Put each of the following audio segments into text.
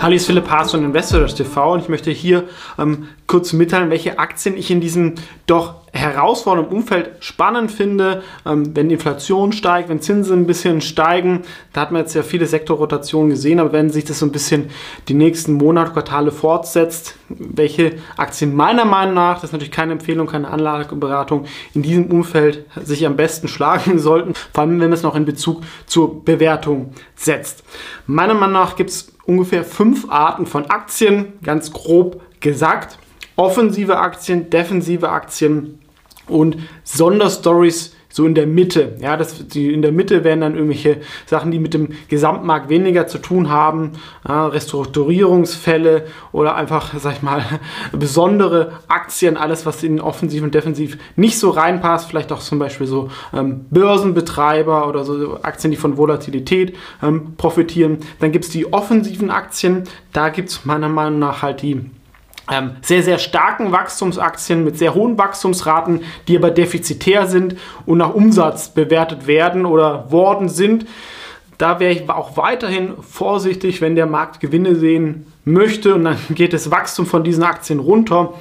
Hallo, bin Philipp Haas von Investors TV und ich möchte hier ähm, kurz mitteilen, welche Aktien ich in diesem doch herausfordernden Umfeld spannend finde. Ähm, wenn die Inflation steigt, wenn Zinsen ein bisschen steigen, da hat man jetzt ja viele Sektorrotationen gesehen, aber wenn sich das so ein bisschen die nächsten Monate, Quartale fortsetzt, welche Aktien meiner Meinung nach, das ist natürlich keine Empfehlung, keine Anlageberatung, in diesem Umfeld sich am besten schlagen sollten, vor allem wenn man es noch in Bezug zur Bewertung setzt. Meiner Meinung nach gibt es ungefähr fünf Arten von Aktien, ganz grob gesagt. Offensive Aktien, defensive Aktien und Sonderstories so in der Mitte. Ja, das, die, in der Mitte werden dann irgendwelche Sachen, die mit dem Gesamtmarkt weniger zu tun haben, ja, Restrukturierungsfälle oder einfach, sag ich mal, besondere Aktien, alles, was in offensiv und defensiv nicht so reinpasst, vielleicht auch zum Beispiel so ähm, Börsenbetreiber oder so Aktien, die von Volatilität ähm, profitieren. Dann gibt es die offensiven Aktien, da gibt es meiner Meinung nach halt die sehr, sehr starken Wachstumsaktien mit sehr hohen Wachstumsraten, die aber defizitär sind und nach Umsatz bewertet werden oder worden sind. Da wäre ich auch weiterhin vorsichtig, wenn der Markt Gewinne sehen möchte und dann geht das Wachstum von diesen Aktien runter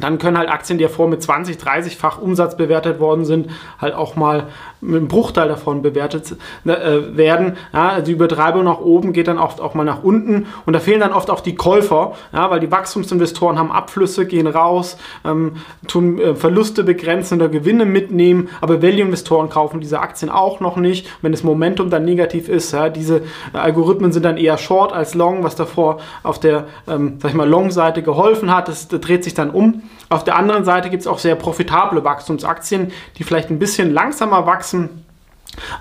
dann können halt Aktien, die ja vor mit 20, 30-fach Umsatz bewertet worden sind, halt auch mal mit einem Bruchteil davon bewertet äh, werden. Ja, die Übertreibung nach oben geht dann oft auch mal nach unten und da fehlen dann oft auch die Käufer, ja, weil die Wachstumsinvestoren haben Abflüsse, gehen raus, ähm, tun äh, Verluste begrenzen oder Gewinne mitnehmen, aber Value-Investoren kaufen diese Aktien auch noch nicht. Wenn das Momentum dann negativ ist, ja, diese Algorithmen sind dann eher Short als Long, was davor auf der ähm, Long-Seite geholfen hat, das, das dreht sich dann um. Auf der anderen Seite gibt es auch sehr profitable Wachstumsaktien, die vielleicht ein bisschen langsamer wachsen.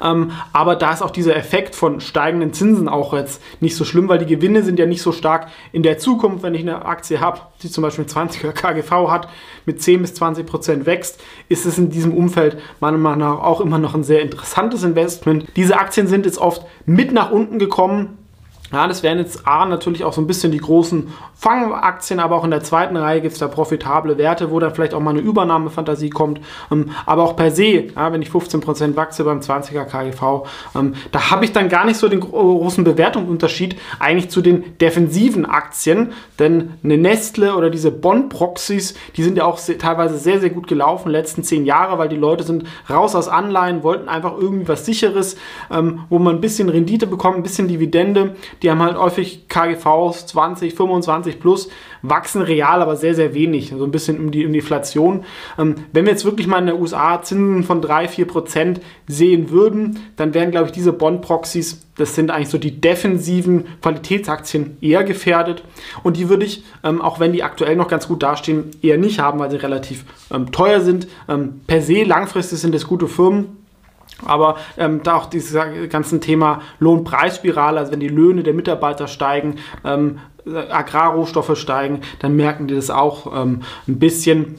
Ähm, aber da ist auch dieser Effekt von steigenden Zinsen auch jetzt nicht so schlimm, weil die Gewinne sind ja nicht so stark in der Zukunft. Wenn ich eine Aktie habe, die zum Beispiel 20er KGV hat, mit 10 bis 20 Prozent wächst, ist es in diesem Umfeld meiner Meinung nach auch immer noch ein sehr interessantes Investment. Diese Aktien sind jetzt oft mit nach unten gekommen, ja, das wären jetzt A natürlich auch so ein bisschen die großen Fangaktien, aber auch in der zweiten Reihe gibt es da profitable Werte, wo dann vielleicht auch mal eine Übernahmefantasie kommt. Ähm, aber auch per se, ja, wenn ich 15% wachse beim 20er KGV, ähm, da habe ich dann gar nicht so den großen Bewertungsunterschied eigentlich zu den defensiven Aktien, denn eine Nestle oder diese Bond-Proxys, die sind ja auch sehr, teilweise sehr, sehr gut gelaufen, letzten zehn Jahre, weil die Leute sind raus aus Anleihen, wollten einfach irgendwie was Sicheres, ähm, wo man ein bisschen Rendite bekommt, ein bisschen Dividende die haben halt häufig KGVs 20, 25 plus, wachsen real aber sehr, sehr wenig, so also ein bisschen um die, Inflation. Ähm, wenn wir jetzt wirklich mal in den USA Zinsen von 3, 4 Prozent sehen würden, dann wären, glaube ich, diese Bond-Proxys, das sind eigentlich so die defensiven Qualitätsaktien eher gefährdet. Und die würde ich, ähm, auch wenn die aktuell noch ganz gut dastehen, eher nicht haben, weil sie relativ ähm, teuer sind. Ähm, per se langfristig sind es gute Firmen aber ähm, da auch dieses ganze Thema Lohnpreisspirale, also wenn die Löhne der Mitarbeiter steigen, ähm, Agrarrohstoffe steigen, dann merken die das auch ähm, ein bisschen.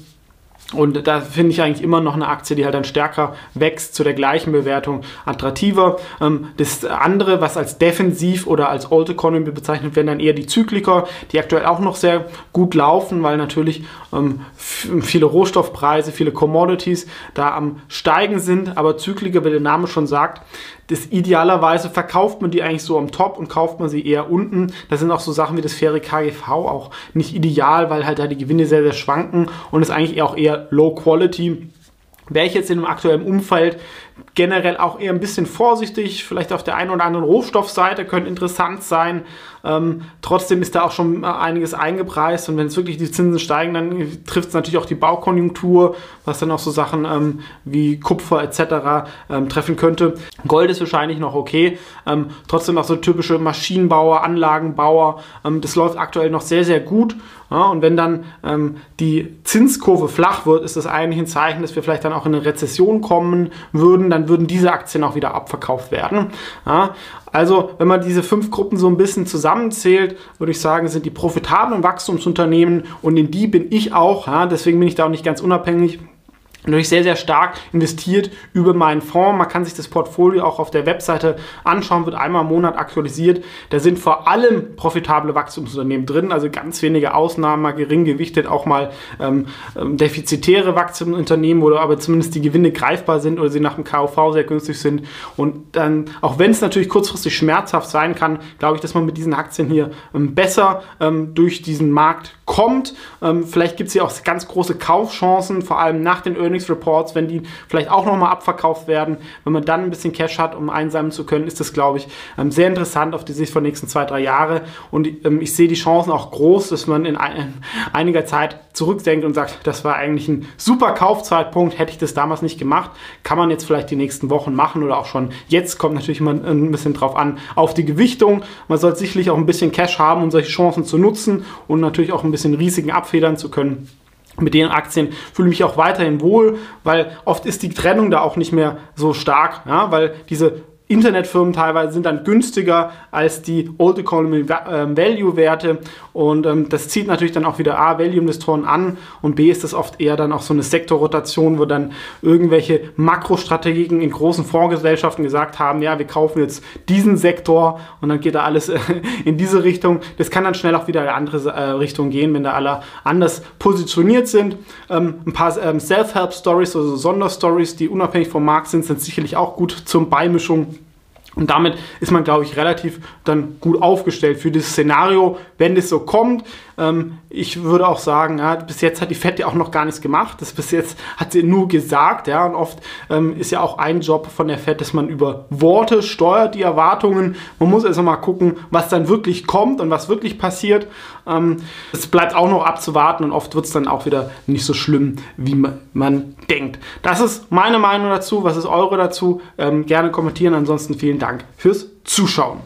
Und da finde ich eigentlich immer noch eine Aktie, die halt dann stärker wächst, zu der gleichen Bewertung attraktiver. Ähm, das andere, was als defensiv oder als Old Economy bezeichnet werden, dann eher die Zykliker, die aktuell auch noch sehr gut laufen, weil natürlich ähm, viele Rohstoffpreise, viele Commodities da am Steigen sind. Aber Zykliker, wie der Name schon sagt, das idealerweise verkauft man die eigentlich so am Top und kauft man sie eher unten. Da sind auch so Sachen wie das faire KGV auch nicht ideal, weil halt da die Gewinne sehr, sehr schwanken und ist eigentlich auch eher Low Quality. Wäre ich jetzt in einem aktuellen Umfeld generell auch eher ein bisschen vorsichtig, vielleicht auf der einen oder anderen Rohstoffseite könnte interessant sein. Ähm, trotzdem ist da auch schon einiges eingepreist und wenn es wirklich die Zinsen steigen, dann trifft es natürlich auch die Baukonjunktur, was dann auch so Sachen ähm, wie Kupfer etc. Ähm, treffen könnte. Gold ist wahrscheinlich noch okay. Ähm, trotzdem auch so typische Maschinenbauer, Anlagenbauer. Ähm, das läuft aktuell noch sehr, sehr gut. Ja, und wenn dann ähm, die Zinskurve flach wird, ist das eigentlich ein Zeichen, dass wir vielleicht dann auch in eine Rezession kommen würden würden, dann würden diese Aktien auch wieder abverkauft werden. Ja, also, wenn man diese fünf Gruppen so ein bisschen zusammenzählt, würde ich sagen, sind die profitablen Wachstumsunternehmen und in die bin ich auch. Ja, deswegen bin ich da auch nicht ganz unabhängig natürlich sehr, sehr stark investiert über meinen Fonds. Man kann sich das Portfolio auch auf der Webseite anschauen, wird einmal im Monat aktualisiert. Da sind vor allem profitable Wachstumsunternehmen drin, also ganz wenige Ausnahmen, mal gering gewichtet, auch mal ähm, ähm defizitäre Wachstumsunternehmen, wo aber zumindest die Gewinne greifbar sind oder sie nach dem KV sehr günstig sind. Und dann, auch wenn es natürlich kurzfristig schmerzhaft sein kann, glaube ich, dass man mit diesen Aktien hier ähm, besser ähm, durch diesen Markt kommt. Ähm, vielleicht gibt es hier auch ganz große Kaufchancen, vor allem nach den Earnings Earnings Reports, wenn die vielleicht auch nochmal abverkauft werden, wenn man dann ein bisschen Cash hat, um einsammeln zu können, ist das, glaube ich, ähm, sehr interessant auf die Sicht von nächsten zwei, drei Jahre. Und ähm, ich sehe die Chancen auch groß, dass man in einiger Zeit zurückdenkt und sagt, das war eigentlich ein super Kaufzeitpunkt, hätte ich das damals nicht gemacht, kann man jetzt vielleicht die nächsten Wochen machen oder auch schon jetzt, kommt natürlich immer ein bisschen drauf an, auf die Gewichtung. Man sollte sicherlich auch ein bisschen Cash haben, um solche Chancen zu nutzen und natürlich auch ein bisschen Risiken abfedern zu können mit den Aktien fühle ich mich auch weiterhin wohl, weil oft ist die Trennung da auch nicht mehr so stark, ja, weil diese Internetfirmen teilweise sind dann günstiger als die Old Economy ähm, Value Werte und ähm, das zieht natürlich dann auch wieder A, Value Investoren an und B ist das oft eher dann auch so eine Sektorrotation, wo dann irgendwelche Makrostrategien in großen Fondsgesellschaften gesagt haben, ja, wir kaufen jetzt diesen Sektor und dann geht da alles in diese Richtung. Das kann dann schnell auch wieder in eine andere äh, Richtung gehen, wenn da alle anders positioniert sind. Ähm, ein paar ähm, Self-Help-Stories, also Sonderstories, die unabhängig vom Markt sind, sind sicherlich auch gut zum Beimischung und damit ist man, glaube ich, relativ dann gut aufgestellt für dieses Szenario, wenn das so kommt. Ähm, ich würde auch sagen, ja, bis jetzt hat die FED ja auch noch gar nichts gemacht. Das bis jetzt hat sie nur gesagt, ja, und oft ähm, ist ja auch ein Job von der FED, dass man über Worte steuert die Erwartungen. Man muss also mal gucken, was dann wirklich kommt und was wirklich passiert. Ähm, es bleibt auch noch abzuwarten und oft wird es dann auch wieder nicht so schlimm, wie man, man denkt. Das ist meine Meinung dazu. Was ist eure dazu? Ähm, gerne kommentieren. Ansonsten vielen Dank fürs Zuschauen.